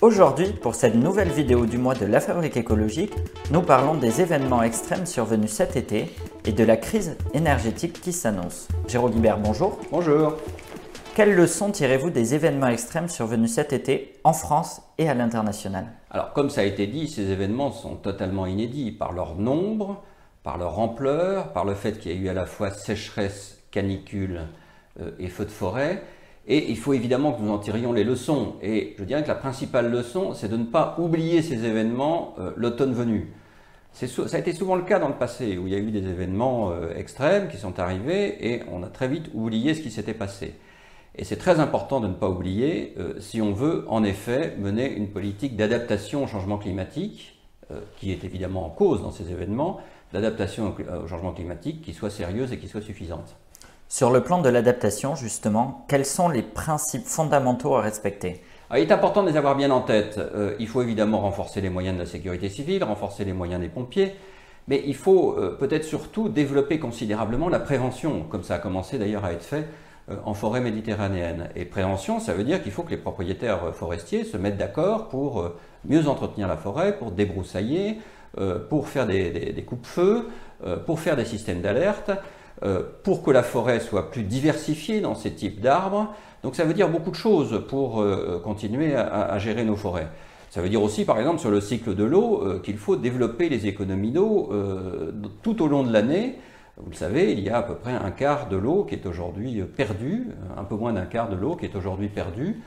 Aujourd'hui, pour cette nouvelle vidéo du mois de la fabrique écologique, nous parlons des événements extrêmes survenus cet été et de la crise énergétique qui s'annonce. Jérôme Guibert, bonjour. Bonjour. Quelles leçons tirez-vous des événements extrêmes survenus cet été en France et à l'international? Alors, comme ça a été dit, ces événements sont totalement inédits par leur nombre, par leur ampleur, par le fait qu'il y a eu à la fois sécheresse, canicule euh, et feux de forêt. Et il faut évidemment que nous en tirions les leçons. Et je dirais que la principale leçon, c'est de ne pas oublier ces événements euh, l'automne venu. Ça a été souvent le cas dans le passé, où il y a eu des événements euh, extrêmes qui sont arrivés et on a très vite oublié ce qui s'était passé. Et c'est très important de ne pas oublier euh, si on veut en effet mener une politique d'adaptation au changement climatique, qui est évidemment en cause dans ces événements, d'adaptation au changement climatique qui soit sérieuse et qui soit suffisante. Sur le plan de l'adaptation, justement, quels sont les principes fondamentaux à respecter? Ah, il est important de les avoir bien en tête. Euh, il faut évidemment renforcer les moyens de la sécurité civile, renforcer les moyens des pompiers, mais il faut euh, peut-être surtout développer considérablement la prévention, comme ça a commencé d'ailleurs à être fait euh, en forêt méditerranéenne. Et prévention, ça veut dire qu'il faut que les propriétaires forestiers se mettent d'accord pour mieux entretenir la forêt, pour débroussailler, pour faire des, des coupe-feux, pour faire des systèmes d'alerte. Euh, pour que la forêt soit plus diversifiée dans ces types d'arbres. Donc ça veut dire beaucoup de choses pour euh, continuer à, gérer nos forêts. Ça veut dire aussi, par exemple, sur le cycle de l'eau, euh, qu'il faut développer les économies d'eau tout au long de l'année. Vous le savez, il y a à peu près un quart de l'eau qui est aujourd'hui perdue, un peu moins d'un quart de l'eau qui est aujourd'hui perdue.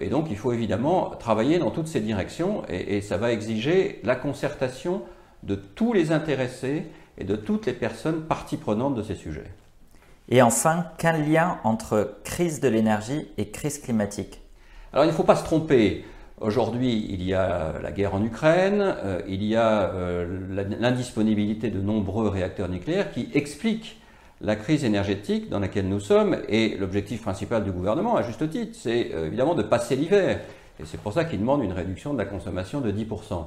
et donc il faut évidemment travailler dans toutes ces directions et ça va exiger la concertation de tous les intéressés et de toutes les personnes parties prenantes de ces sujets. Et enfin, quel lien entre crise de l'énergie et crise climatique Alors il ne faut pas se tromper. Aujourd'hui, il y a la guerre en Ukraine, euh, il y a euh, l'indisponibilité de nombreux réacteurs nucléaires qui expliquent la crise énergétique dans laquelle nous sommes. Et l'objectif principal du gouvernement, à juste titre, c'est euh, évidemment de passer l'hiver. Et c'est pour ça qu'il demande une réduction de la consommation de 10%.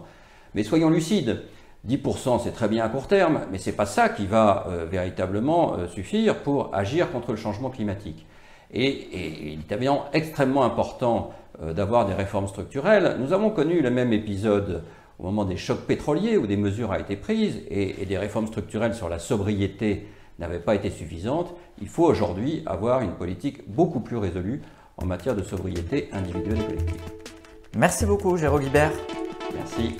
Mais soyons lucides, 10% c'est très bien à court terme, mais ce n'est pas ça qui va euh, véritablement euh, suffire pour agir contre le changement climatique. Et, il est évidemment extrêmement important euh, d'avoir des réformes structurelles. Nous avons connu le même épisode au moment des chocs pétroliers où des mesures ont été prises et, et des réformes structurelles sur la sobriété n'avaient pas été suffisantes. Il faut aujourd'hui avoir une politique beaucoup plus résolue en matière de sobriété individuelle et collective. Merci beaucoup Jérôme Guibert. Merci.